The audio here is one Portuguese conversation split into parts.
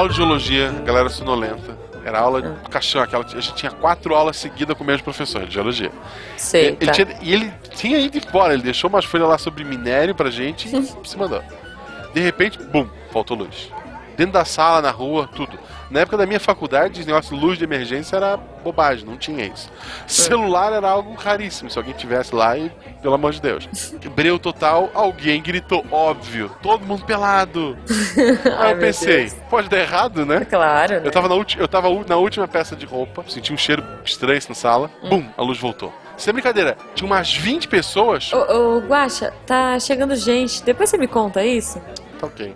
Aula de geologia, galera sonolenta. Era aula de caixão, aquela. A gente tinha quatro aulas seguidas com o mesmo professor de geologia. Sei, ele, tá. tinha, e ele tinha ido embora, ele deixou umas folhas lá sobre minério pra gente e se mandou. De repente, bum, faltou luz. Dentro da sala, na rua, tudo. Na época da minha faculdade, negócio de luz de emergência era bobagem, não tinha isso. Celular era algo raríssimo, se alguém tivesse lá e, pelo amor de Deus. Breu total, alguém gritou, óbvio, todo mundo pelado. Aí eu pensei, pode dar errado, né? Claro, né? Eu tava, na eu tava na última peça de roupa, senti um cheiro estranho na sala, bum, a luz voltou. Sem brincadeira, tinha umas 20 pessoas. Ô, ô, Guaxa, tá chegando gente. Depois você me conta isso? Tá ok.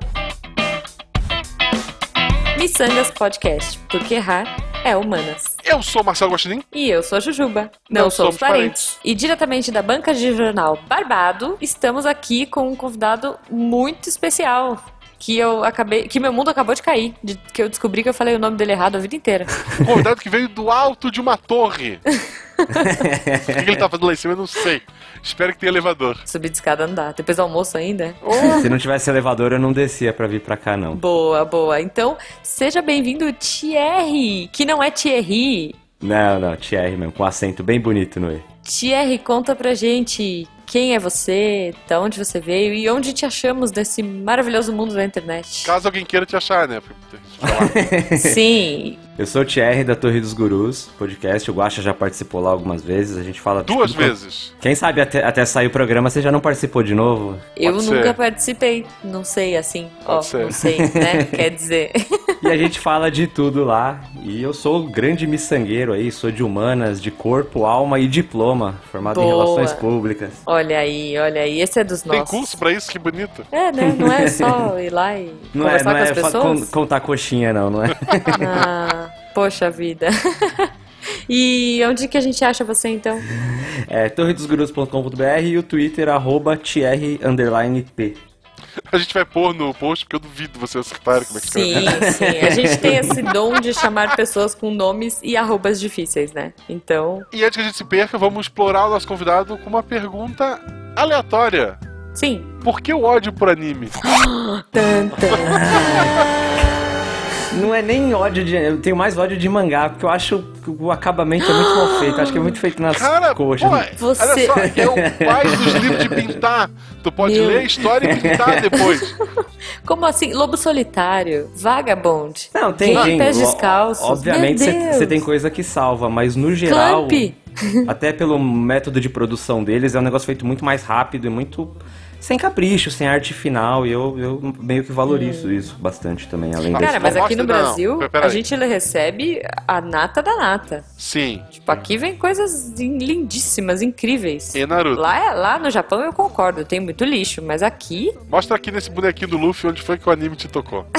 Missangas Podcast, porque errar é humanas. Eu sou Marcelo Guaxinim. E eu sou a Jujuba. Não, Não somos somos parentes. E diretamente da banca de jornal Barbado, estamos aqui com um convidado muito especial. Que eu acabei. Que meu mundo acabou de cair. De, que eu descobri que eu falei o nome dele errado a vida inteira. Um convidado que veio do alto de uma torre. o que ele tá fazendo lá em cima, eu não sei. Espero que tenha elevador. Subir de escada não dá. Depois do almoço ainda. Se não tivesse elevador, eu não descia pra vir pra cá, não. Boa, boa. Então, seja bem-vindo, Thierry. Que não é Thierry. Não, não, Thierry mesmo, com acento bem bonito no E. Thierry, conta pra gente quem é você, da onde você veio e onde te achamos nesse maravilhoso mundo da internet. Caso alguém queira te achar, né? Sim, Eu sou o Thierry da Torre dos Gurus, podcast. O Guaxa já participou lá algumas vezes. A gente fala Duas quanto- vezes. Quem sabe até, até sair o programa você já não participou de novo? eu Pode nunca ser. participei, não sei assim, ó, Pode ser. não sei, né? Quer dizer, E a gente fala de tudo lá. E eu sou o grande miçangueiro aí, sou de humanas, de corpo, alma e diploma, formado em Boa. relações públicas. olha aí, olha aí, esse é dos Tem nossos. curso pra isso? Que bonito. É, né? Não é só ir lá e Não é, conversar não com é as pessoas? con- contar coxinha, não, não é? Ah, poxa vida. e onde que a gente acha você então? É torredosgurus.com.br e o Twitter, arroba Thierry underline P. A gente vai pôr no post porque eu duvido você acertar como é que Sim, escreve. sim. A gente tem esse dom de chamar pessoas com nomes e arrobas difíceis, né? Então, E antes que a gente se perca, vamos explorar o nosso convidado com uma pergunta aleatória. sim. Por que o ódio por anime? Tan, tan. Não é nem ódio de. Eu tenho mais ódio de mangá, porque eu acho que o acabamento é muito mal feito. Acho que é muito feito nas Cara, coxas. pô, Você- olha só, é o pai dos livros de pintar. Tu pode Meu. ler a história e pintar depois. Como assim? Lobo solitário, vagabond. Não, tem, Gay tem. pés descalços. Obviamente você tem coisa que salva, mas no geral. Clamp. Até pelo método de produção deles, é um negócio feito muito mais rápido e muito. Sem capricho, sem arte final, e eu, eu meio que valorizo isso bastante também, além Cara, disso. Cara, mas aqui no Brasil, não. A gente recebe a nata da nata. Sim. Tipo, aqui vem coisas lindíssimas, incríveis. E Naruto. Lá, lá no Japão eu concordo, tem muito lixo, mas aqui Mostra aqui nesse bonequinho do Luffy onde foi que o anime te tocou.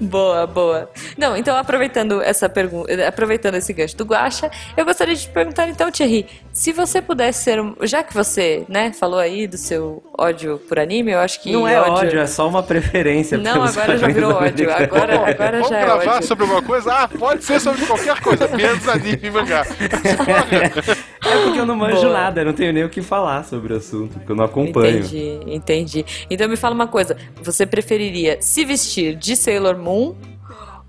Boa, boa. Não, então aproveitando essa pergunta, aproveitando esse gancho do Guacha, eu gostaria de te perguntar então, Thierry, se você pudesse ser, um- já que você, né, falou aí do seu ódio por anime, eu acho que Não é ódio, é só uma preferência. Não, agora já virou ódio. Agora, agora Vamos já é gravar ódio. sobre alguma coisa? Ah, pode ser sobre qualquer coisa, menos anime e mangá. É porque eu não manjo Boa. nada, eu não tenho nem o que falar sobre o assunto, porque eu não acompanho. Entendi, entendi. Então me fala uma coisa, você preferiria se vestir de Sailor Moon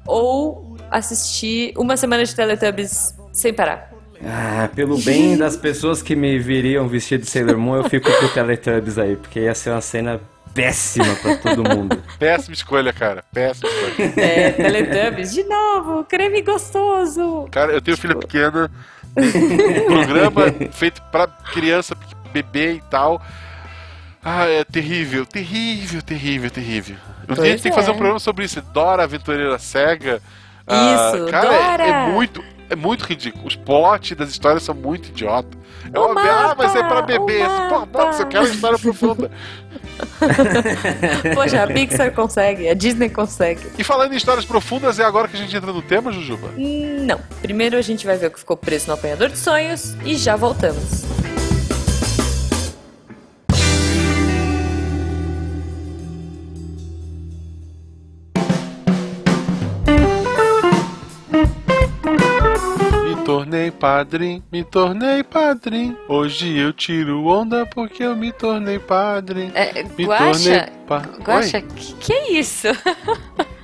ou assistir uma semana de Teletubbies sem parar? Ah, pelo bem das pessoas que me viriam vestido de Sailor Moon, eu fico com o Teletubbies aí, porque ia ser uma cena péssima pra todo mundo. Péssima escolha, cara. Péssima escolha. É, Teletubbies, de novo, creme gostoso. Cara, eu tenho filha pequena, um programa feito pra criança, bebê e tal. Ah, é terrível, terrível, terrível, terrível. Um dia a gente tem que fazer é. um programa sobre isso. Dora Aventureira Cega. Ah, Isso, cara, é- Dora! É, muito, é muito ridículo. Os plots das histórias são muito idiotas. É O óbvio, ah, mas é pra mapa, bebê. o Porra, Box, eu quero uma história profunda. Poxa, a Pixar consegue, a Disney consegue. E falando em histórias profundas, é agora que a gente entra no tema, Jujuba? Não, primeiro a gente vai ver o que ficou preso no apanhador de sonhos e já voltamos. Padrinho, me tornei padrinho. Hoje eu tiro onda porque eu me tornei padrinho. É, Me Guaxa, tornei pa- Guaxa, que, que é isso?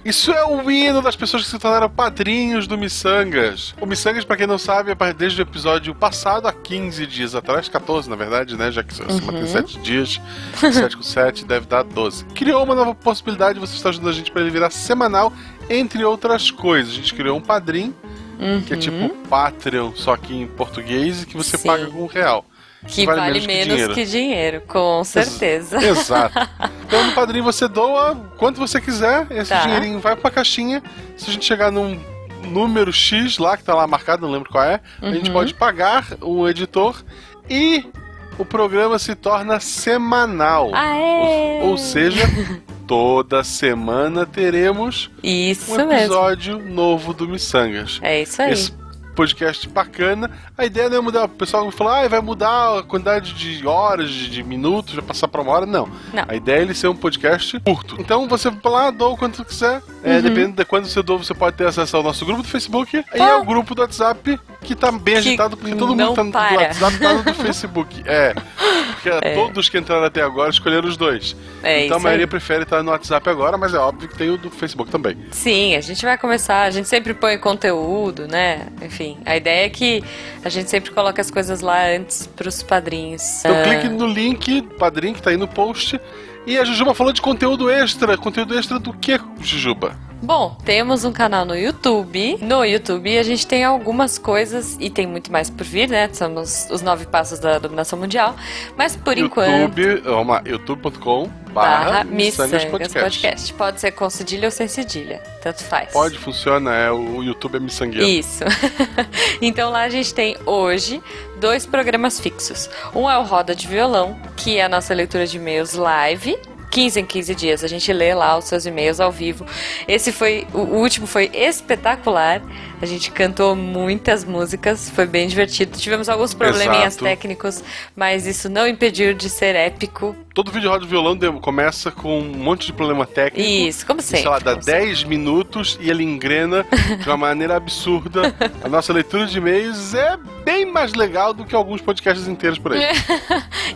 Isso é o hino das pessoas que se tornaram padrinhos do Missangas. O Missangas, pra quem não sabe, é desde o episódio passado, há 15 dias atrás, 14 na verdade, né? Já que semana tem 7 dias, 7 com 7 deve dar 12. Criou uma nova possibilidade, você está ajudando a gente para ele virar semanal, entre outras coisas. A gente criou um padrinho, que é tipo Patreon, só que em português, e que você Sim. paga com um real. Que vale, menos, que, dinheiro. com certeza. Exato. Então no padrinho você doa quanto você quiser, esse Tá. dinheirinho vai pra caixinha. Se a gente chegar num número X lá, que tá lá marcado, não lembro qual é, a gente Uhum. pode pagar o editor e o programa se torna semanal. Aê! Ou, ou seja, toda semana teremos Isso um mesmo. episódio novo do Missangas. É isso aí. Esse podcast bacana. A ideia não é mudar. O pessoal falar, ah, vai mudar a quantidade de horas, de, minutos, vai passar pra uma hora. Não. Não. A ideia é ele ser um podcast curto. Então você vai lá, doa o quanto você quiser. É, Uhum. dependendo de quando você doa, você pode ter acesso ao nosso grupo do Facebook e ao grupo do WhatsApp, que tá bem agitado, porque todo mundo tá no WhatsApp tá no do Facebook. É. Porque todos que entraram até agora escolheram os dois. É então a maioria aí. prefere estar no WhatsApp agora, mas é óbvio que tem o do Facebook também. Sim, a gente vai começar. A gente sempre põe conteúdo, né? Enfim, a ideia é que a gente sempre coloca as coisas lá antes pros padrinhos. Então Ah, clique no link, padrinho, que tá aí no post. E a Jujuba falou de conteúdo extra. Conteúdo extra do que, Jujuba? Bom, temos um canal no YouTube. No YouTube a gente tem algumas coisas e tem muito mais por vir, né? Somos os nove passos da dominação mundial. Mas por enquanto. YouTube, vamos lá, youtube.com Barra Missangas podcast. Podcast. Pode ser com cedilha ou sem cedilha. Tanto faz. Pode, funciona, é, o YouTube é missangueiro. Isso. então lá a gente tem hoje dois programas fixos. Um é o Roda de Violão, que é a nossa leitura de e-mails live. 15 em 15 dias, a gente lê lá os seus e-mails ao vivo. Esse foi, o último foi espetacular. A gente cantou muitas músicas, foi bem divertido. Tivemos alguns probleminhas Exato. técnicos, mas isso não impediu de ser épico. Todo vídeo roda de violão de- começa com um monte de problema técnico. Isso, como E, sempre. sei lá, dá como sempre. 10 minutos e ele engrena de uma maneira absurda. A nossa leitura de e-mails é bem mais legal do que alguns podcasts inteiros por aí.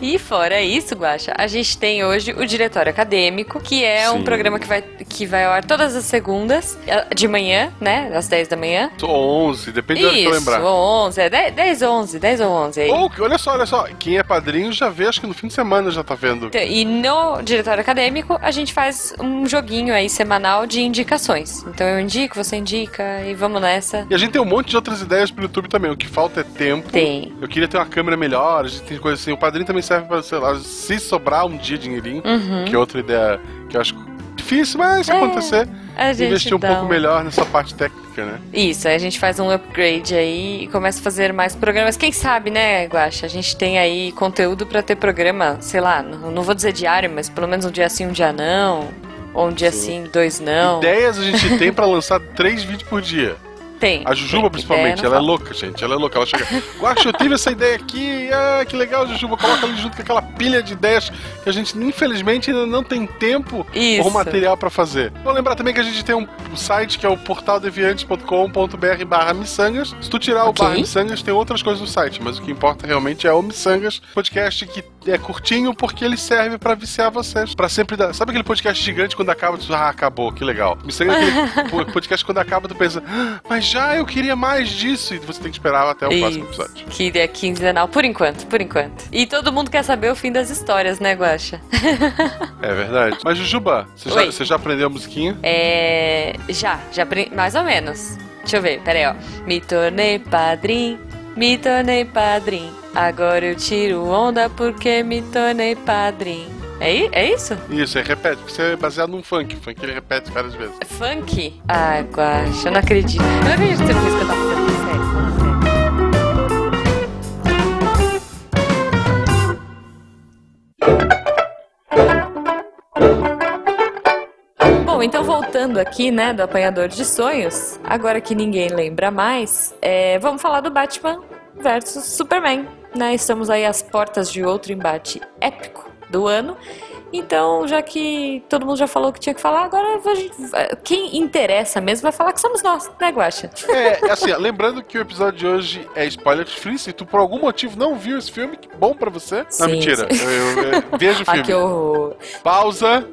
E fora isso, Guaxa, a gente tem hoje o Diretório Acadêmico, que é um Sim. programa que vai, que vai ao ar todas as segundas, eh, de manhã, né? Às 10 da manhã. Ou 11, depende da hora que eu Isso, lembrar. ou 11, é 10, 10 11, 10 ou 11 aí. Ou, olha só, olha só, quem é padrinho já vê, acho que no fim de semana já tá vendo. Então, E no Diretório Acadêmico, a gente faz um joguinho aí semanal de indicações. Então eu indico, você indica e vamos nessa. E a gente tem um monte de outras ideias pro YouTube também. O que falta é tempo. Tem. Eu queria ter uma câmera melhor, a gente tem coisa assim. O padrinho também serve pra, sei lá, se sobrar um dia dinheirinho, Uhum. que é outra ideia que eu acho difícil, mas se É, acontecer, investir um pouco melhor nessa parte técnica, né? Isso, aí a gente faz um upgrade aí e começa a fazer mais programas. Quem sabe, né, Guaxa? A gente tem aí conteúdo pra ter programa, sei lá, não, vou dizer diário, mas pelo menos um dia sim, um dia não. Ou um dia Sim. sim, dois não. Ideias a gente tem pra lançar três vídeos por dia. Tem. A Jujuba, tem. principalmente, ela é louca, gente. Ela é louca. Ela chega. Guaxa, eu tive essa ideia aqui. Ah, que legal, Jujuba. Coloca ali junto com aquela pilha de ideias que a gente, infelizmente, ainda não tem tempo Isso. ou material pra fazer. Vou lembrar também que a gente tem um site que é o portaldeviante.com.br barra miçangas. Se tu tirar o Ok. barra miçangas, tem outras coisas no site, mas o que importa realmente é o miçangas, podcast que é curtinho porque ele serve pra viciar vocês. Pra sempre dar. Sabe aquele podcast gigante quando acaba, tu ah, acabou, que legal. Miçangas é aquele po- podcast quando acaba, tu pensa, "Ah, mas já eu queria mais disso. E você tem que esperar até o próximo Isso. episódio. Que é quinzenal, por enquanto, por enquanto. E todo mundo quer saber o fim das histórias, né, Guaxa? É verdade. Mas, Jujuba, você já, você já aprendeu a musiquinha? É. Já, já aprendi. Mais ou menos. Deixa eu ver, peraí, ó. Me tornei padrinho, me tornei padrinho. Agora eu tiro onda porque me tornei padrinho. É, é isso? Isso, é repete, porque você é baseado num funk. Funk ele repete várias vezes. Funk? Ai, Guaxa, eu não acredito. Eu não acredito que você fez cantar funk, sério. Então voltando aqui, né, do Apanhador de Sonhos, agora que ninguém lembra mais, é, vamos falar do Batman versus Superman, né? Estamos aí às portas de outro embate épico do ano. Então, já que todo mundo já falou o que tinha que falar, agora quem interessa mesmo vai falar que somos nós, né, Guaxa? É, assim, lembrando que o episódio de hoje é spoiler free. Se tu por algum motivo não viu esse filme, que bom pra você. não, Sim, mentira. sim. Eu, eu- eu- veja o Ah, filme. que horror. Pausa,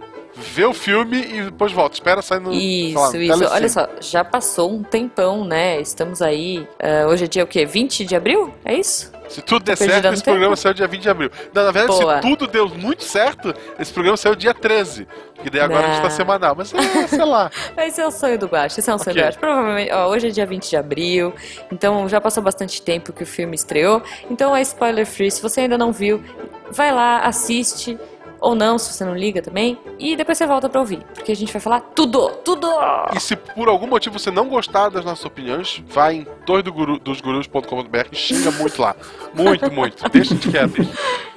vê o filme e depois volta. Espera sair no. sei lá, Isso, no isso. telecine. Olha só, já passou um tempão, né? Estamos aí. ah, hoje é dia o quê? 20 de abril? É isso? Se tudo der certo, esse tempo? programa saiu dia 20 de abril. Não, na verdade, Boa. se tudo deu muito certo, esse programa saiu dia 13. E daí agora a gente tá Não. semanal. Mas é, sei lá. Esse é o sonho do Guaxa, esse é um sonho Ok. do Guaxa. Provavelmente, ó, hoje é dia 20 de abril, então já passou bastante tempo que o filme estreou. Então é spoiler free. Se você ainda não viu, vai lá, assiste. Ou não, se você não liga também. E depois você volta pra ouvir. Porque a gente vai falar tudo, tudo! E se por algum motivo você não gostar das nossas opiniões, vai em torredosgurus.com.br e xinga muito lá. Muito, muito. Deixa de quieto.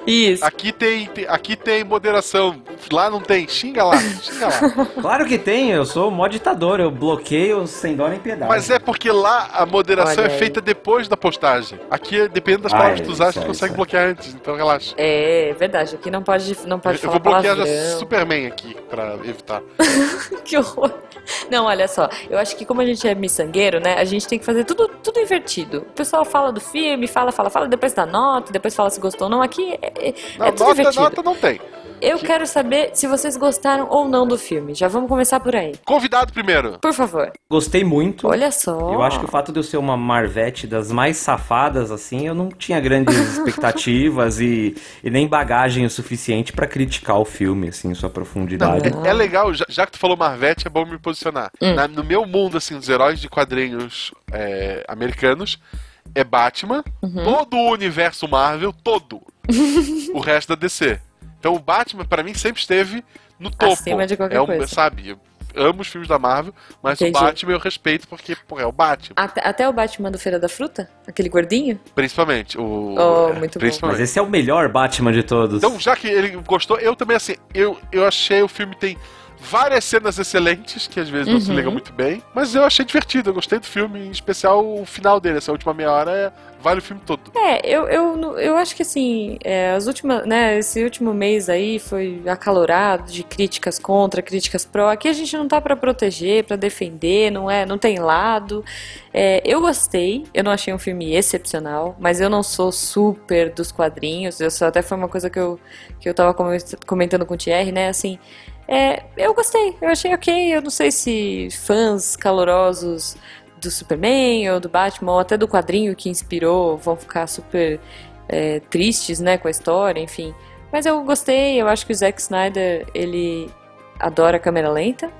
Isso. Aqui tem, aqui tem moderação. Lá não tem. Xinga lá. Xinga lá. Claro que tem, eu sou mó ditador, eu bloqueio sem dó nem piedade. Mas é porque lá a moderação Olha é aí. feita depois da postagem. Aqui, dependendo das Ah, palavras é, que tu usar, isso tu é, consegue é. bloquear antes. Então relaxa. É verdade, aqui não pode, não pode Eu falar vou bloquear já palavrão. Superman aqui, pra evitar. Que horror. Não, olha só, eu acho que como a gente é miçangueiro, né, a gente tem que fazer tudo, tudo invertido. O pessoal fala do filme, fala, fala, fala, depois dá nota, depois fala se gostou ou não. Aqui é, é- Não, é tudo nota, invertido. nota não tem. Eu quero saber se vocês gostaram ou não do filme. Já vamos começar por aí. Convidado primeiro. Por favor. Gostei muito. Olha só. Eu acho que o fato de eu ser uma Marvete das mais safadas, assim, eu não tinha grandes expectativas e, e nem bagagem o suficiente pra criticar o filme, assim, sua profundidade. Não. É legal, já, já que tu falou Marvete, é bom me posicionar. Hum. Na- no meu mundo, assim, dos heróis de quadrinhos é, americanos, é Batman, Uhum. todo o universo Marvel, todo. o resto da DC. Então o Batman, pra mim, sempre esteve no topo. Acima de qualquer é um, coisa. Sabe, eu amo os filmes da Marvel, mas Entendi. o Batman eu respeito porque, pô, é o Batman. Até, até o Batman do Feira da Fruta? Aquele gordinho? Principalmente. O, Oh, é, muito bom. principalmente. Mas esse é o melhor Batman de todos. Então, já que ele gostou, eu também, assim, eu, eu achei o filme tem várias cenas excelentes, que às vezes não se Uhum. ligam muito bem, mas eu achei divertido, eu gostei do filme, em especial o final dele, essa última meia hora é, vale o filme todo. É, eu, eu, eu acho que assim, é, as últimas, né, esse último mês aí foi acalorado de críticas contra, críticas pró. Aqui a gente não tá pra proteger, pra defender, não é, não tem lado. É, eu gostei, eu não achei um filme excepcional, mas eu não sou super dos quadrinhos. Isso até foi uma coisa que eu, que eu tava come- comentando com o Thierry, né, assim. É, eu gostei, eu achei ok. Eu não sei se fãs calorosos do Superman ou do Batman ou até do quadrinho que inspirou vão ficar super é, tristes, né, com a história, enfim. Mas eu gostei, eu acho que o Zack Snyder, ele adora câmera lenta.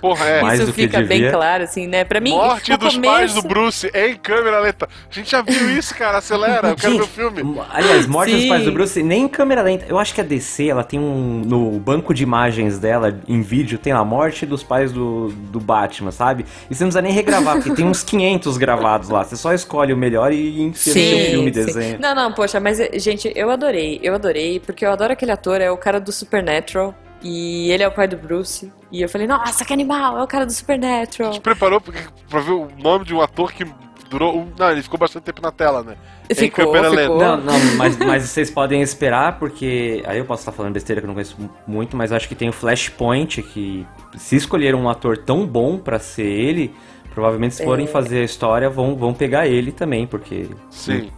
Porra, é. Mais Isso do que fica bem claro, assim, né? Pra mim, Morte o dos começo... pais do Bruce em câmera lenta. A gente já viu isso, cara. Acelera, eu quero ver o filme. Aliás, Morte dos Sim. Pais do Bruce, nem em câmera lenta. Eu acho que a DC, ela tem um. No banco de imagens dela, em vídeo, tem a morte dos pais do, do Batman, sabe? E você não precisa nem regravar, porque tem uns 500 gravados lá. Você só escolhe o melhor e enfia no seu filme, sim. desenho. Não, não, poxa, mas, gente, eu adorei, eu adorei, porque eu adoro aquele ator, é o cara do Supernatural, e ele é o pai do Bruce, e eu falei, nossa, que animal, é o cara do A Supernatural. gente preparou pra, pra ver o nome de um ator que durou. Um, não, ele ficou bastante tempo na tela, né? Ficou, ficou. lenta. Não, não, mas, mas vocês podem esperar, porque. Aí eu posso estar falando besteira que eu não conheço muito, mas acho que tem o Flashpoint, que se escolheram um ator tão bom pra ser ele, provavelmente se forem É. fazer a história, vão, vão pegar ele também, porque. Sim.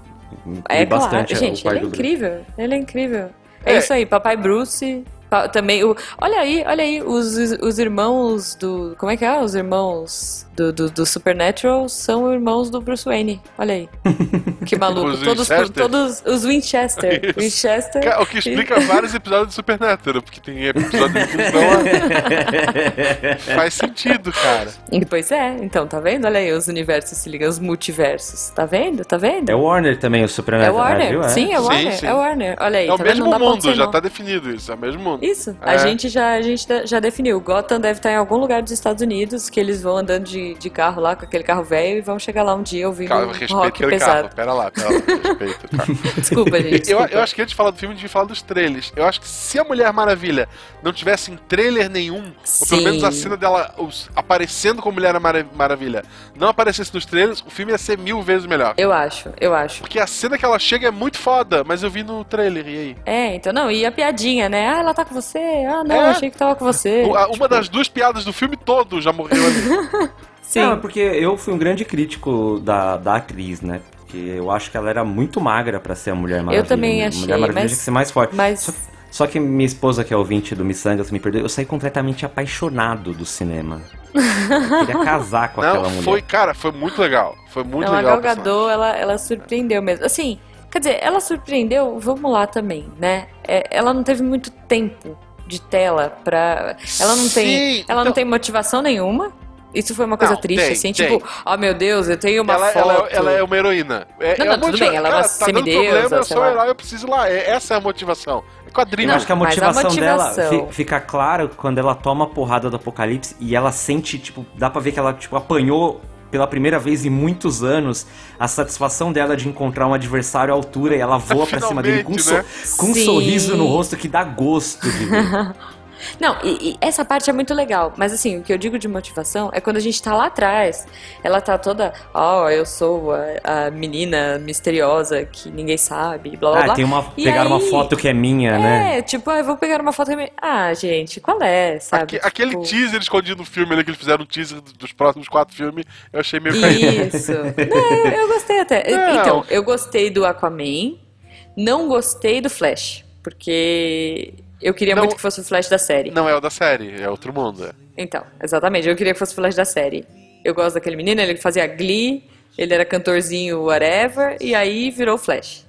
É claro, bastante gente, o pai ele é do Bruce. incrível, ele é incrível. É, É. isso aí, papai Bruce, também, o, olha aí, olha aí, os, os irmãos do, como é que é? Os irmãos do, do, do Supernatural são irmãos do Bruce Wayne, olha aí. Que maluco, Os todos, Winchester. todos os Winchester, Isso. Winchester. O que explica vários episódios do Supernatural, porque tem episódios que não faz sentido, cara. E Pois é, então, tá vendo? Olha aí, os universos se ligam, os multiversos. Tá vendo? Tá vendo? É o Warner também, o É Supernatural. o Warner. viu? É. Sim, é o Sim, Warner. sim. É o Warner. Olha aí, É o tá mesmo mundo, já tá definido isso, é o mesmo mundo. Isso, É. a gente já a gente já definiu. Gotham deve estar em algum lugar dos Estados Unidos, que eles vão andando de de, de carro lá, com aquele carro velho, e vão chegar lá um dia ouvindo Cara, respeito rock aquele pesado. carro. Pera lá, pera lá. Respeito, cara. Desculpa, gente. Eu, desculpa. eu acho que antes de falar do filme, a gente falar dos trailers. Eu acho que se a Mulher Maravilha não tivesse em trailer nenhum, ou pelo Sim. menos a cena dela os- aparecendo como Mulher Mara- Maravilha não aparecesse nos trailers, o filme ia ser mil vezes melhor. Eu acho, eu acho. Porque a cena que ela chega é muito foda, mas eu vi no trailer, e aí? É, então, não, e a piadinha, né? Ah, ela tá com você? Ah, não, É. achei que tava com você. O- a- Tipo, Uma das duas piadas do filme todo já morreu ali. Sim. Não, é porque eu fui um grande crítico da, da atriz, né? Porque eu acho que ela era muito magra pra ser a Mulher Maravilha. também A achei, Mulher Maravilha mas- tinha que ser mais forte. mas- Só, só que minha esposa, que é ouvinte do Missangas, me perdoe, eu saí completamente apaixonado do cinema. Eu queria casar com aquela Não, mulher. foi, cara, foi muito legal. Foi muito não, legal. a o Gal. Gadot, ela, ela surpreendeu mesmo. Assim, quer dizer, ela surpreendeu, vamos lá também, né? É, ela não teve muito tempo de tela pra... Ela não tem, Sim, ela não então- tem motivação nenhuma. Isso foi uma coisa Não, triste, tem, assim, tem. tipo, oh meu Deus, eu tenho uma ela, foto. ela- ela é uma heroína. É, Não, é não, a tudo bem, ela é cara, uma tá semideusa, problema, eu sou lá. herói, eu preciso ir lá. É- essa é a motivação. É quadrinho. Eu acho que a mas a motivação, dela motivação- fi- fica claro quando ela toma a porrada do apocalipse e ela sente, tipo, dá pra ver que ela, tipo, apanhou pela primeira vez em muitos anos a satisfação dela de encontrar um adversário à altura e ela voa pra cima dele com, um, so- com um sorriso no rosto que dá gosto de ver. Não, e, e essa parte é muito legal, mas assim, o que eu digo de motivação é quando a gente tá lá atrás. Ela tá toda, ó, eu sou a, a menina misteriosa que ninguém sabe, blá blá ah, blá. tem uma. E Pegaram uma aí- foto que é minha, né? É, tipo, ah, eu vou pegar uma foto que é minha- Ah, gente, qual é, sabe? Aque- aquele Tipo, teaser escondido no filme ali, que eles fizeram um teaser dos próximos quatro filmes, eu achei meio caído. Isso. Não, eu gostei até. Não. Então, eu gostei do Aquaman, não gostei do Flash, porque eu queria Não- muito que fosse o Flash da série. Não é o da série, é outro mundo. é. Então, exatamente. Eu queria que fosse o Flash da série. Eu gosto daquele menino, ele fazia Glee, ele era cantorzinho whatever, e aí virou o Flash.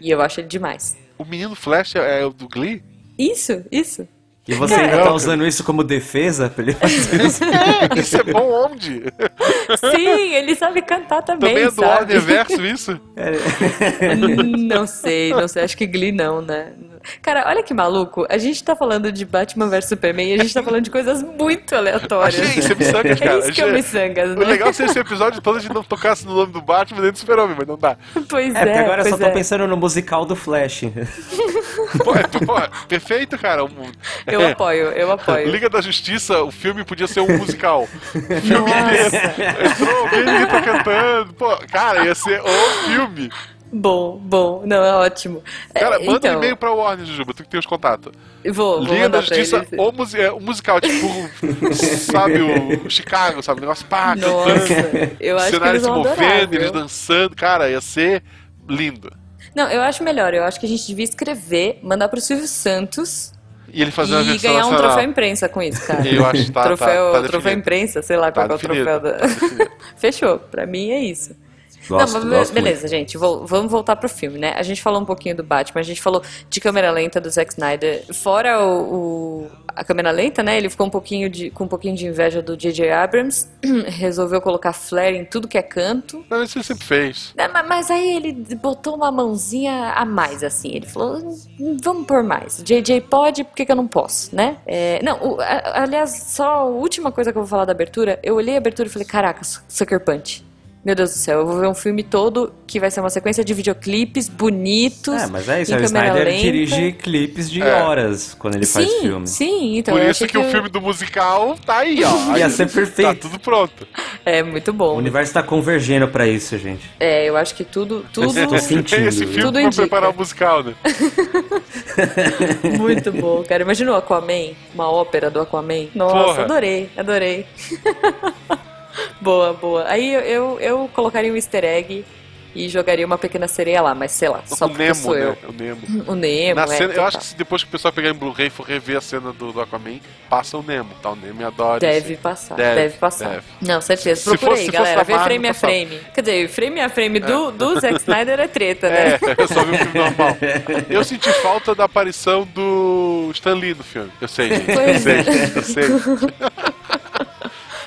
E eu acho ele demais. O menino Flash é, é o do Glee? Isso, isso. E você É. ainda tá usando isso como defesa pra ele fazer isso? É, isso é bom onde? Sim, ele sabe cantar também, Também é do sabe? Ordem Verso isso? não sei, não sei. Acho que Glee não, né? Cara, olha que maluco. A gente tá falando de Batman vs Superman e a gente tá falando de coisas muito aleatórias. Achei isso, é miçangas, cara. É isso que é o miçangas, O né? legal é se esse episódio todo a gente não tocasse no nome do Batman nem do Super-Homem, mas não dá. Pois É, é, porque agora eu só tô é. pensando no musical do Flash. Pô, é, pô, perfeito, cara. Eu apoio, eu apoio. Liga da Justiça, o filme podia ser um musical. O filme inteiro. Entrou ninguém tá cantando. Pô, cara, ia ser o filme. Bom, bom. Não, é ótimo. É, Cara, manda então, um e-mail pra Warner, Jujuba, tu que tem os contatos. Vou, vou Liga da Justiça, ele. o, musi é, o musical, tipo, sabe, o Chicago, sabe? O negócio pá, Nossa, eu acho que cenário eles se adorar, movendo, eles dançando. Cara, ia ser lindo. Não, eu acho melhor. Eu acho que a gente devia escrever, mandar pro Silvio Santos E ele fazer uma e versão ganhar um nacional. troféu imprensa com isso, cara. Eu acho que tá, troféu, tá, tá troféu imprensa, sei lá Tá qual é o troféu da. tá. Fechou. Pra mim é isso. Gosto, não, mas beleza, gente. vol- vamos voltar pro filme, né? A gente falou um pouquinho do Batman, a gente falou de câmera lenta do Zack Snyder. Fora o, o- a câmera lenta, né? Ele ficou um pouquinho de, com um pouquinho de inveja do J.J. Abrams. Resolveu colocar flare em tudo que é canto. Não, isso ele sempre fez. É, ma- Mas aí ele botou uma mãozinha a mais, assim. Ele falou: "Hum, vamos por mais. JJ pode, por que, que eu não posso, né? É, não, o- a- aliás, só a última coisa que eu vou falar da abertura. Eu olhei a abertura e falei: caraca, Sucker Punch. Meu Deus do céu, eu vou ver um filme todo que vai ser uma sequência de videoclipes bonitos. É, mas é isso, o Snyder lenta. dirige clipes de É. horas quando ele sim, faz filme. Sim, então Por eu isso achei que, o filme do musical tá aí, ó. Ia ser perfeito. Tá tudo pronto. É muito O bom. universo tá convergendo pra isso, gente. É, eu acho que tudo, tudo Tô sentindo. Esse filme Tudo vai indica. preparar o musical, né? Muito bom, cara. Imagina o Aquaman, uma ópera do Aquaman. Nossa, Porra. adorei, adorei. Boa, boa. Aí eu, eu, eu colocaria um easter egg e jogaria uma pequena sereia lá, mas sei lá, só o porque Nemo, sou né? eu. O Nemo. O Nemo, Na é, cena, eu total. acho que se depois que o pessoal pegar em Blu-ray e for rever a cena do, do Aquaman, passa o Nemo, tá? O Nemo adora Deve isso. passar, Deve, deve, passar. deve. Não, certeza. Se Procura fosse- galera. Vê frame a passava. frame. Quer dizer, frame a frame do, do Zack Snyder é treta, né? É, eu só vi o filme normal. Eu senti falta da aparição do Stan Lee no filme. Eu sei, gente. Eu sei, é. gente. Eu sei.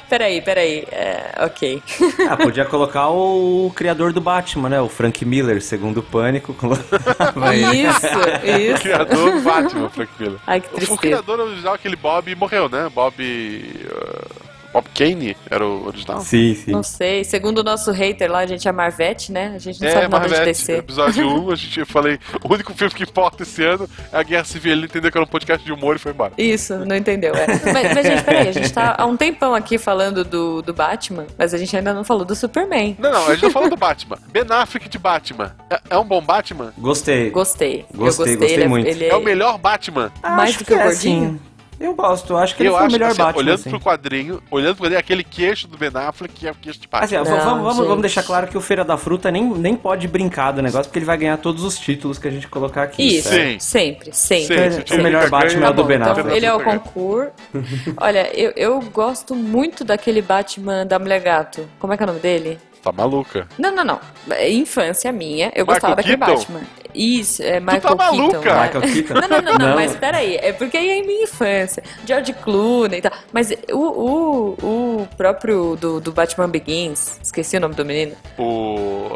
Peraí, peraí. É, ok. Ah, podia colocar o criador do Batman, né? O Frank Miller, segundo o Pânico. ele. Isso, O isso. criador do Batman, Frank Miller. Ai, que O tristeza. criador original, aquele Bob, morreu, né? Bob. Bob Kane era o original. Sim, sim. Não sei. Segundo o nosso hater lá, a gente é Marvete, né? A gente não É, sabe nada de Marvete, DC. episódio 1, a gente eu falei, o único filme que importa esse ano é a Guerra Civil. Ele entendeu que era um podcast de humor e foi embora. Isso, não entendeu. é. Mas, mas, gente, peraí, a gente tá há um tempão aqui falando do, do Batman, mas a gente ainda não falou do Superman. Não, não, a gente não falou do Batman. Ben Affleck de Batman. É, é um bom Batman? Gostei. Gostei. Eu Gostei, gostei, gostei ele é- muito. Ele É o melhor Batman. mais do que o é, gordinho? assim, Eu gosto, acho que ele eu foi acho o melhor assim, Batman. olhando assim. pro quadrinho, olhando pro quadrinho, aquele queixo do Ben Affleck que é o queixo de Batman. Assim, ó, Não, vamos, vamos, vamos deixar claro que o Feira da Fruta nem, nem pode brincar do negócio, porque ele vai ganhar todos os títulos que a gente colocar aqui. Isso, Sim. sempre, sempre. Sim, Então, se o melhor Batman ganha, é o do bom, Ben então Affleck. ele é o concurso. Olha, eu, eu gosto muito daquele Batman da Mulher Gato. Como é que é o nome dele? Tá maluca. Não, não, não. É infância minha. Eu Michael gostava daquele Keaton? Batman. Isso, é Michael tá Keaton. maluca? né? Michael Keaton. Não, não, não, não, mas peraí, é porque aí é minha infância. George Clooney e tal. Mas o, o, o próprio do, do Batman Begins, esqueci o nome do menino. O,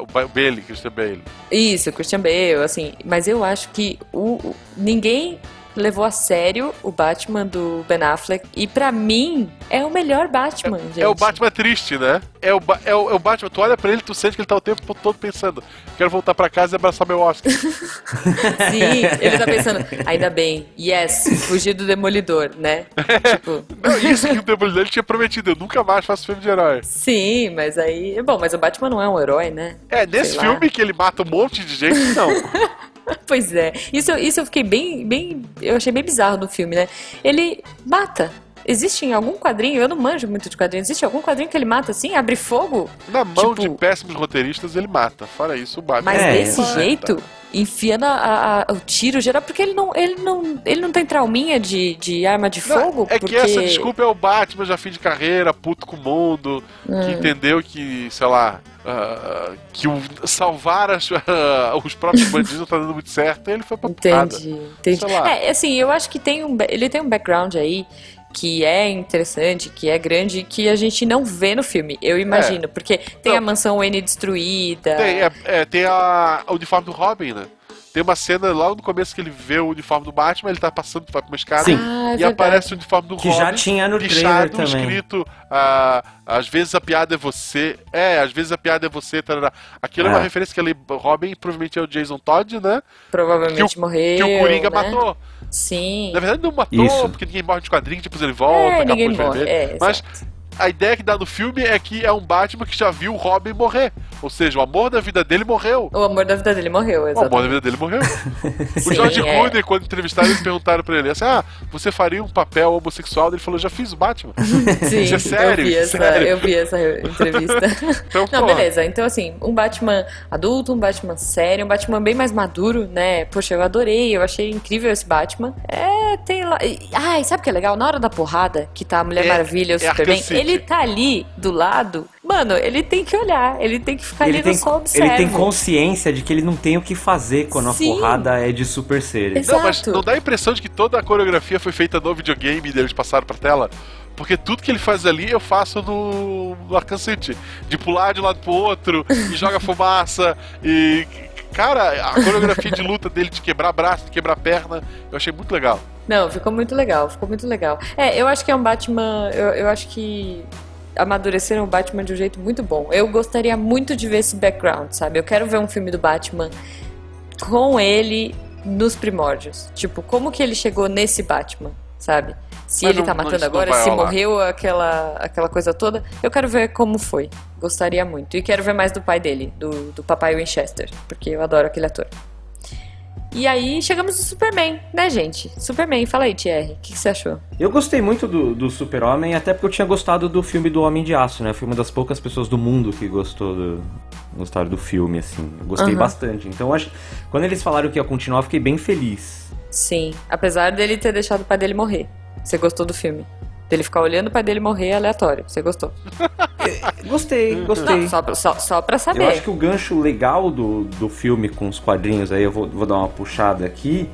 o Ba- Bailey, Christian Bailey. Isso, Christian Bale, assim. Mas eu acho que o, o- ninguém levou a sério o Batman do Ben Affleck. E pra mim, é o melhor Batman, gente. É o Batman triste, né? É o, é, o, é o Batman, tu olha pra ele, tu sente que ele tá o tempo todo pensando: quero voltar pra casa e abraçar meu Oscar. Sim, ele tá pensando, ainda bem, yes, fugir do Demolidor, né? tipo, Não, isso que o Demolidor ele tinha prometido: eu nunca mais faço filme de herói. sim, mas aí. Bom, mas o Batman não é um herói, né? É, nesse Sei lá. filme que ele mata um monte de gente, não. Pois é. Isso, isso eu fiquei bem, bem. Eu achei bem bizarro no filme, né? Ele mata. Existe em algum quadrinho, eu não manjo muito de quadrinho, existe algum quadrinho que ele mata assim, abre fogo? Na mão Tipo- de péssimos roteiristas, ele mata. Fora isso, o Batman. Mas É, desse mata. jeito, enfiando a- a- o tiro geral, porque ele não, ele não, ele não tem trauminha de, de arma de Não, fogo? é porque... que essa desculpa é o Batman já fim de carreira, puto com o mundo, Hum. que entendeu que, sei lá, ah, que o, salvar as- os próprios bandidos não tá dando muito certo, e ele foi pra porrada. Entendi, entendi. É, assim, eu acho que tem um, ele tem um background aí que é interessante, que é grande, que a gente não vê no filme, eu imagino. Porque tem Não. a mansão Wayne destruída. Tem, é, é, tem a, o uniforme do Robin, né? Tem uma cena lá no começo que ele vê o uniforme do Batman, ele tá passando vai pra uma escada Sim. Ah, é e verdade. aparece o uniforme do Que Robin. já tinha no trailer também. escrito ah, às vezes a piada é você. É, às vezes a piada é você. Tarará. Aquilo é, uma É. referência que ele, Robin provavelmente é o Jason Todd, né? Provavelmente que o, morreu. que o Coringa né? matou. Sim. Na verdade não matou, Isso. porque ninguém morre de quadrinho, tipo, ele volta, É, ninguém capuz morre. vermelho. É, Mas exato. A ideia que dá no filme é que é um Batman que já viu o Robin morrer. Ou seja, o amor da vida dele morreu. O amor da vida dele morreu, O amor da vida dele morreu. O George é. Clooney, quando entrevistaram, eles perguntaram pra ele assim: Ah, você faria um papel homossexual? Ele falou: Já fiz o Batman. Sim, Isso é sério, eu vi é essa, sério. eu vi essa entrevista. Então, Não, porra. beleza. Então, assim, um Batman adulto, um Batman sério, um Batman bem mais maduro, né? Poxa, eu adorei, eu achei incrível esse Batman. É, tem lá. Ai, sabe o que é legal? Na hora da porrada, que tá a Mulher É- Maravilha e o é Superman, ele tá ali do lado. Mano, ele tem que olhar, ele tem que ficar Ele ali tem, no sol ele tem consciência de que ele não tem o que fazer quando Sim. a porrada é de super seres. Exato. Não, mas não dá a impressão de que toda a coreografia foi feita no videogame e eles passaram pra tela? Porque tudo que ele faz ali eu faço no, no Arkham City. De pular de um lado pro outro, e joga fumaça, e. Cara, a coreografia de luta dele de quebrar braço, de quebrar perna, eu achei muito legal. Não, ficou muito legal, ficou muito legal. É, eu acho que é um Batman. Eu, eu acho que amadureceram o Batman de um jeito muito bom. Eu gostaria muito de ver esse background, sabe? Eu quero ver um filme do Batman com ele nos primórdios. Tipo, como que ele chegou nesse Batman, sabe? Se Mas ele não- tá matando agora, se morreu aquela, aquela coisa toda, eu quero ver como foi. Gostaria muito. E quero ver mais do pai dele, do, do papai Winchester, porque eu adoro aquele ator. E aí chegamos no Superman, né, gente? Superman, fala aí, Thierry, o que, que você achou? Eu gostei muito do, do Super-Homem, até porque eu tinha gostado do filme do Homem de Aço, né? Fui uma das poucas pessoas do mundo que gostou do, gostaram do filme, assim. Eu gostei Aham. bastante. Então, acho, quando eles falaram que ia continuar, eu fiquei bem feliz. Sim, apesar dele ter deixado o pai dele morrer. Você gostou do filme? Dele ficar olhando o pai dele morrer é aleatório. Você gostou? Gostei, gostei. Não, só, pra- só, só pra saber. Eu acho que o gancho legal do, do filme com os quadrinhos, aí eu vou, vou dar uma puxada aqui,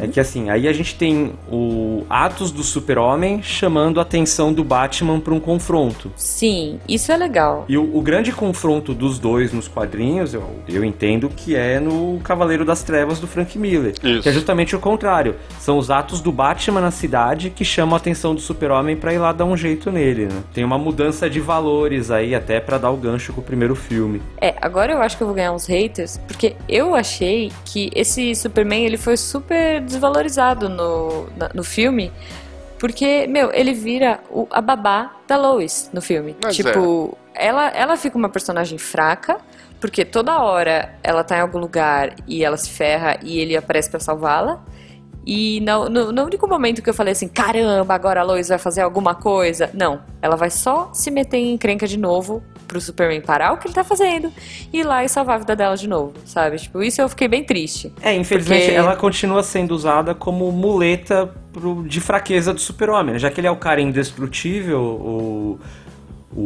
É que assim, aí a gente tem o atos do super-homem chamando a atenção do Batman para um confronto. Sim, isso é legal. E o, o grande confronto dos dois nos quadrinhos, eu, eu entendo que é no Cavaleiro das Trevas do Frank Miller. Isso. Que é justamente o contrário. São os atos do Batman na cidade que chamam a atenção do super-homem pra ir lá dar um jeito nele, né? Tem uma mudança de valores aí, até pra dar o gancho com o primeiro filme. É, agora eu acho que eu vou ganhar uns haters, porque eu achei que esse Superman ele foi super desvalorizado no, no filme. Porque, meu, ele vira o- a babá da Lois no filme. Mas tipo, ela, ela fica uma personagem fraca, porque toda hora ela tá em algum lugar e ela se ferra e ele aparece pra salvá-la. E no, no, no único momento que eu falei assim, caramba, agora a Lois vai fazer alguma coisa. Não, ela vai só se meter em encrenca de novo pro Superman parar o que ele tá fazendo e ir lá e salvar a vida dela de novo, sabe? Tipo, isso eu fiquei bem triste. É, infelizmente Porque- ela continua sendo usada como muleta pro- de fraqueza do super-homem. né? Já que ele é o cara indestrutível, o, o,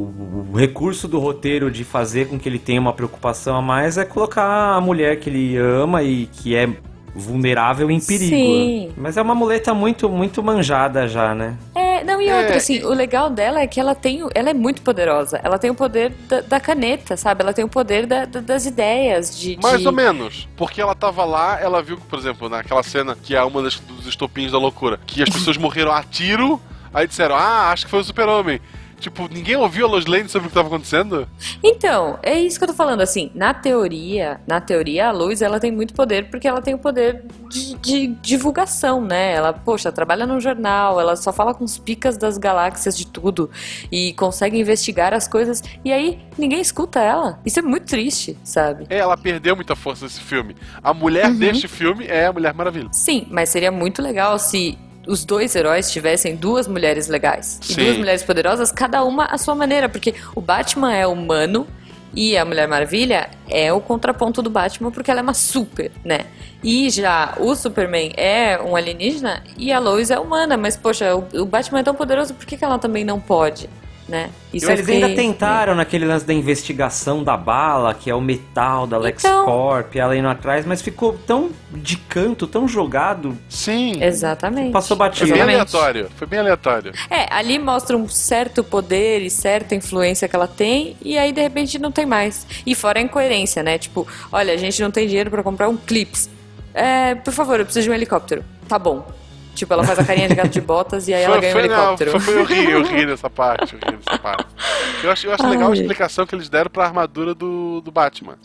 o recurso do roteiro de fazer com que ele tenha uma preocupação a mais é colocar a mulher que ele ama e que é vulnerável em perigo. Sim. Mas é uma muleta muito, muito manjada já, né? É, não, e É, outra, assim, o legal dela é que ela tem, o- ela é muito poderosa. Ela tem o poder da, da caneta, sabe? Ela tem o poder da- da- das ideias, de... Mais de- ou menos. Porque ela tava lá, ela viu, por exemplo, naquela cena que é uma das, dos estopins da loucura, que as pessoas morreram a tiro, aí disseram, ah, acho que foi o super-homem. Tipo, ninguém ouviu a Lois Lane sobre o que tava acontecendo? Então, é isso que eu tô falando, assim, na teoria, na teoria, a Luz, ela tem muito poder porque ela tem o poder de, de divulgação, né? Ela, poxa, trabalha num jornal, ela só fala com os picas das galáxias de tudo e consegue investigar as coisas, e aí ninguém escuta ela. Isso é muito triste, sabe? É, ela perdeu muita força nesse filme. A mulher Uhum. deste filme é a Mulher Maravilha. Sim, mas seria muito legal se os dois heróis tivessem duas mulheres legais. E duas mulheres poderosas, cada uma à sua maneira. Porque o Batman é humano e a Mulher Maravilha é o contraponto do Batman porque ela é uma super, né? E já o Superman é um alienígena e a Lois é humana. Mas, poxa, o, o Batman é tão poderoso, por que, que ela também não pode? Né? Isso Eles fiquei- ainda tentaram naquele lance da investigação da bala, que é o metal da LexCorp, ela indo atrás, mas ficou tão de canto, tão jogado. Sim. Exatamente. Passou Foi batido. bem Exatamente. aleatório. Foi bem aleatório. É, ali mostra um certo poder e certa influência que ela tem, e aí de repente não tem mais. E fora a incoerência, né? Tipo, olha, a gente não tem dinheiro pra comprar um clips. É, por favor, eu preciso de um helicóptero. Tá bom. Tipo, ela faz a carinha de gato de botas e aí ela ganha um não, helicóptero. foi, eu ri, eu ri nessa parte, eu ri nessa parte. Eu acho, eu acho legal a explicação que eles deram pra armadura do, do Batman.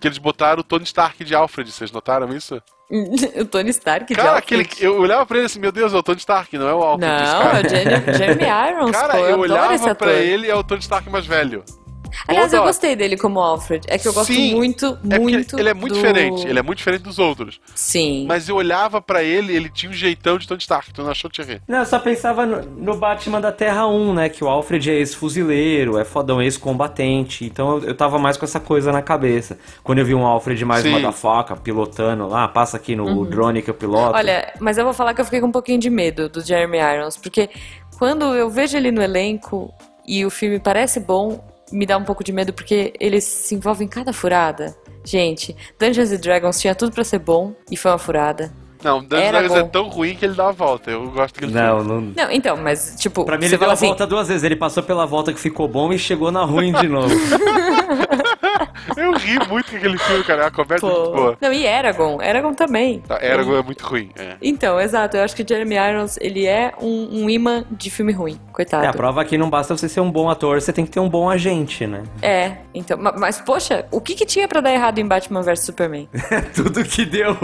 Que eles botaram o Tony Stark de Alfred, vocês notaram isso? o Tony Stark de Cara, Alfred. aquele, eu olhava pra ele assim, meu Deus, é o Tony Stark, não é o Alfred Não, é o Jeremy, Jeremy Irons, Cara, pô, eu, eu olhava pra ele, é o Tony Stark mais velho. Aliás, eu gostei dele como Alfred. É que eu gosto Sim, muito, É muito ele é muito do- diferente, ele é muito diferente dos outros. Sim. Mas eu olhava pra ele, ele tinha um jeitão de Tony Stark, tu não achou, Thierry? Não, eu só pensava no, no Batman da Terra 1, né? Que o Alfred é ex-fuzileiro, é fodão, ex-combatente. Então eu, eu tava mais com essa coisa na cabeça. Quando eu vi um Alfred mais Sim. motherfucker pilotando lá, passa aqui no drone que eu piloto. Uhum. Olha, mas eu vou falar que eu fiquei com um pouquinho de medo do Jeremy Irons, porque quando eu vejo ele no elenco e o filme parece bom, me dá um pouco de medo porque ele se envolve em cada furada. Gente, Dungeons and Dragons tinha tudo pra ser bom e foi uma furada. Não, Dungeons Era Dragons é bom. tão ruim que ele dá a volta. Eu gosto que ele Não, não. Não, então, mas tipo, Pra mim ele deu a assim, volta duas vezes. Ele passou pela volta que ficou bom e chegou na ruim de novo. Eu ri muito com aquele filme, cara. A conversa é muito pô. boa. Não, e Eragon, Eragon também. Tá, Eragon é muito ruim. É. Então, exato, eu acho que Jeremy Irons, ele é um, um imã de filme ruim, coitado. é, a prova que não basta você ser um bom ator, você tem que ter um bom agente, né? É, então, ma- mas poxa, o que que tinha pra dar errado em Batman vs Superman? Tudo que deu.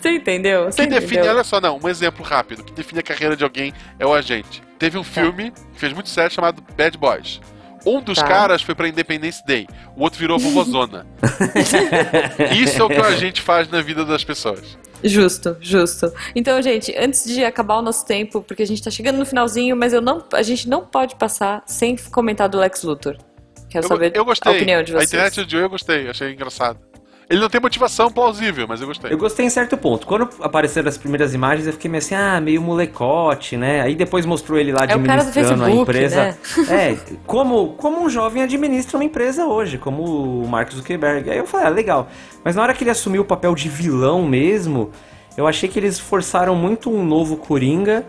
Você entendeu? Você que define, entendeu? olha só, não, um exemplo rápido. que define a carreira de alguém é o agente. Teve um Tá. filme que fez muito sério chamado Bad Boys. Um dos Tá. caras foi pra Independence Day, o outro virou vovozona. Isso é o que o agente faz na vida das pessoas. Justo, justo. Então, gente, antes de acabar o nosso tempo, porque a gente tá chegando no finalzinho, mas eu não, a gente não pode passar sem comentar do Lex Luthor. Quero Eu, saber eu gostei. a opinião de A vocês. internet odiou, eu gostei, achei engraçado. Ele não tem motivação plausível, mas eu gostei. Eu gostei em certo ponto. Quando apareceram as primeiras imagens, eu fiquei meio assim, ah, meio molecote, né? Aí depois mostrou ele lá É o cara do administrando a Facebook, empresa. né? É, como, como um jovem administra uma empresa hoje, como o Mark Zuckerberg. Aí eu falei, ah, legal. Mas na hora que ele assumiu o papel de vilão mesmo, Eu achei que eles forçaram muito um novo Coringa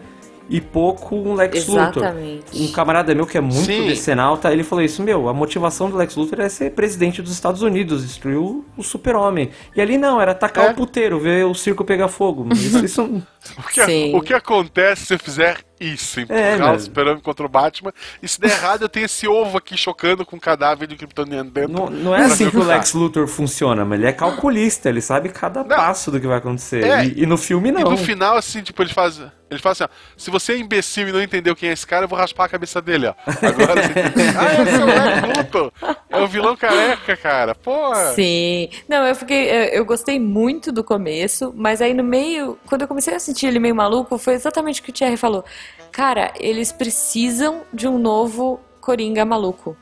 e pouco um Lex Luthor. Exatamente. Um camarada meu que é muito Sim. decenalta, ele falou isso, meu, a motivação do Lex Luthor é ser presidente dos Estados Unidos, destruir o, o super-homem. E ali não, era atacar É. o puteiro, ver o circo pegar fogo. Isso, isso O que, Sim. o que acontece se eu fizer isso? Empurrar É, o Super-Homem contra o Batman. E se der errado, eu tenho esse ovo aqui chocando com um cadáver de Kryptoniano dentro. não, não é assim que o Lex Luthor funciona, mas ele é calculista, ele sabe cada passo do que vai acontecer. É. E, e no filme não. E no final, assim, tipo, ele faz. Ele fala assim, ó, se você é imbecil e não entendeu quem é esse cara, eu vou raspar a cabeça dele, ó. Agora você. Ah, esse é o Lex Luthor. É o vilão careca, cara. Porra. Sim. Não, eu fiquei. Eu, eu gostei muito do começo, mas aí no meio, quando eu comecei a sentir ele meio maluco, foi exatamente o que o Thierry falou. Cara, eles precisam de um novo Coringa maluco.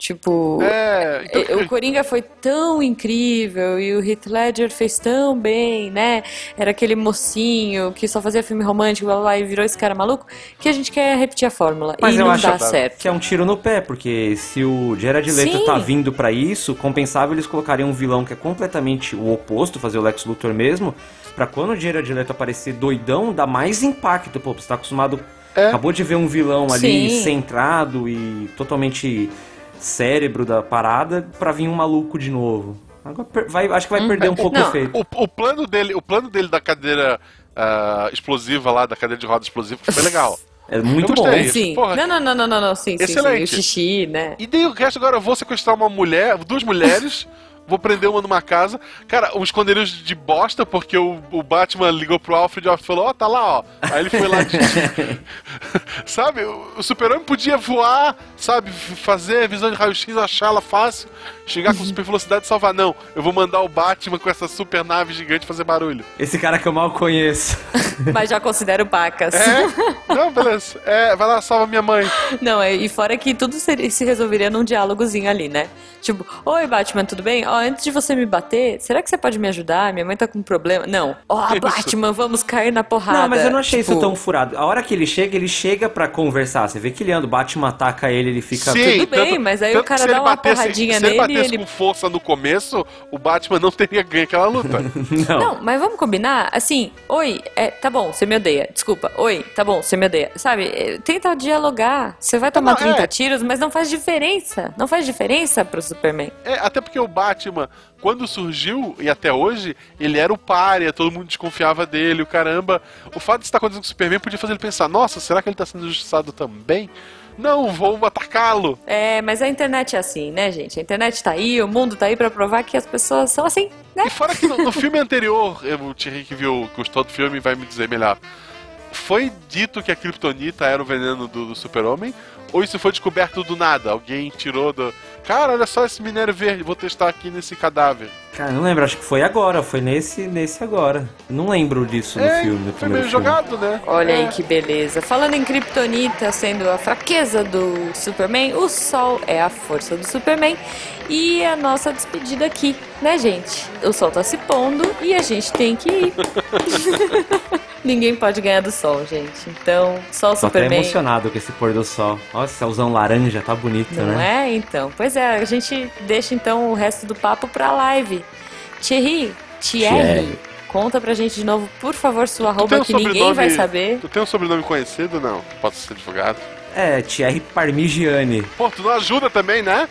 Tipo. É, então, O Coringa foi tão incrível e o Heath Ledger fez tão bem, né? Era aquele mocinho que só fazia filme romântico, blá, blá, blá, e virou esse cara maluco, que a gente quer repetir a fórmula. Mas e eu não acho dá certo. que é um tiro no pé, porque se o Jared Leto Sim. tá vindo pra isso, compensável eles colocariam um vilão que é completamente o oposto, fazer o Lex Luthor mesmo, pra quando o Jared Leto aparecer doidão, dar mais impacto. Pô, você tá acostumado... É. Acabou de ver um vilão ali Sim. centrado e totalmente cérebro da parada pra vir um maluco de novo. Agora vai, acho que vai perder um pouco o Não. efeito. o, o plano dele, o plano dele da cadeira ah, explosiva lá, da cadeira de roda explosiva, foi legal. É muito bom. Sim. Porra. Não, não, não, não, não, não. Sim, sim, sim. Excelente. O xixi, né? E daí o resto agora eu vou sequestrar uma mulher, duas mulheres, vou prender uma numa casa. Cara, um esconderijo de bosta, porque o, o Batman ligou pro Alfred e o Alfred falou, ó, tá lá, ó. Aí ele foi lá de... sabe, o, o super-homem podia voar, sabe, fazer visão de raio-x, achá-la fácil, chegar com super velocidade e salvar. Não, eu vou mandar o Batman com essa super nave gigante fazer barulho. Esse cara que eu mal conheço. Mas já considero pacas. É? Não, beleza. É, vai lá, salva minha mãe. Não, é- e fora que tudo seria- se resolveria num diálogozinho ali, né? Tipo, oi Batman, tudo bem? Ó, antes de você me bater, será que você pode me ajudar? Minha mãe tá com um problema. Não. Ó, Isso. Batman, vamos cair na porrada. Não, mas eu não achei Tipo, isso tão furado. A hora que ele chega, ele chega pra conversar. Você vê que ele anda, o Batman ataca ele, ele fica. Tudo bem, mas aí o tanto cara dá uma batesse- porradinha se ele nele ele- com força no começo, o Batman não teria ganho aquela luta. Não. Não, mas vamos combinar? Assim, oi, é, tá bom, você me odeia. Desculpa, oi, tá bom, você me odeia. Sabe, é, tenta dialogar. Você vai tomar Não, 30 é. tiros, mas não faz diferença. Não faz diferença pro Superman. É, até porque o Batman, quando surgiu e até hoje, ele era o párea, todo mundo desconfiava dele, o caramba. O fato de estar acontecendo com o Superman podia fazer ele pensar: nossa, será que ele tá sendo injustiçado também? Não, vou atacá-lo. É, mas a internet é assim, né, gente? A internet tá aí, o mundo tá aí pra provar que as pessoas são assim, né? E fora que no, no filme anterior, eu- o Thierry que viu, gostou do filme vai me dizer melhor. Foi dito que a Kryptonita era o veneno do, do super-homem? Ou isso foi descoberto do nada? Alguém tirou do. Cara, olha só esse minério verde, vou testar aqui nesse cadáver. Cara, não lembro, acho que foi agora, foi nesse, nesse agora. Não lembro disso no é, filme, no foi primeiro filme. jogado, né? Olha É. aí que beleza. Falando em Kryptonita sendo a fraqueza do Superman, o Sol é a força do Superman. E a nossa despedida aqui, né, gente? O Sol tá se pondo e a gente tem que ir. Ninguém pode ganhar do Sol, gente. Então, Sol Tô até Superman. emocionado com esse pôr do sol. Nossa, céuzão laranja, tá bonito, Não né? é? Então. Pois é, a gente deixa então o resto do papo pra live. Thierry, Thierry, Thierry. conta pra gente de novo, por favor, sua arroba um que ninguém vai saber. Tu tem um sobrenome conhecido, não? Possa ser divulgado. É, Thierry Parmigiani. Pô, tu não ajuda também, né?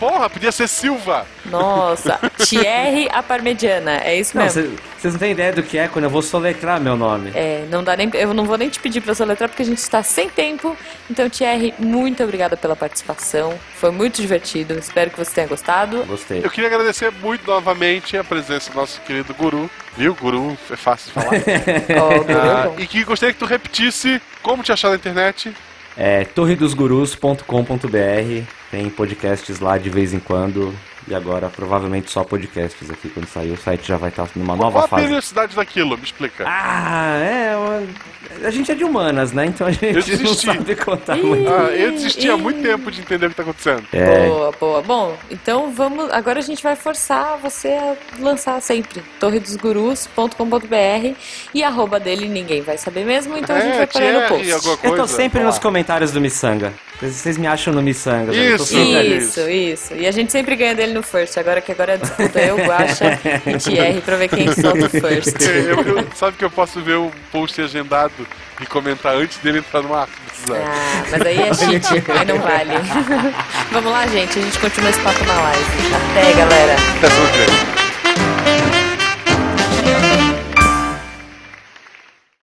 Porra, podia ser Silva. Nossa, Thierry a Parmegiana, é isso Não, mesmo. vocês não têm ideia do que é quando eu vou soletrar meu nome. É, não dá nem, eu não vou nem te pedir pra soletrar porque a gente está sem tempo. Então, Thierry, muito obrigada pela participação. Foi muito divertido. Espero que você tenha gostado. Gostei. Eu queria agradecer muito novamente a presença do nosso querido guru. Viu? Guru é fácil de falar. Guru, Ah, e que gostaria que tu repetisse como te achar na internet. É torredosgurus.com.br. Tem podcasts lá de vez em quando. E agora, provavelmente, só podcasts aqui. Quando sair, o site já vai estar numa Qual nova a fase. periodicidade daquilo? Me explica. Ah, é. uma- A gente é de humanas, né? Então a gente não sabe contar muito. Ah, eu desisti há muito tempo de entender o que tá acontecendo. É, Boa, boa. Bom, então vamos. Agora a gente vai forçar você a lançar sempre. torredosgurus.com.br e arroba dele ninguém vai saber mesmo, então a gente É, vai parar no post. eu tô sempre nos comentários do Missanga. Vocês me acham no Missangas. eu tô Isso. Isso, isso. E a gente sempre ganha dele no first. Agora que agora é disputa eu, Guaxa e TR pra ver quem solta o first. Eu- eu- sabe que eu posso ver o post agendado e comentar antes dele entrar no ar? Ah, mas aí é cheat, aí não vale. Vamos lá, gente. A gente continua esse papo na live. Até, galera. Até.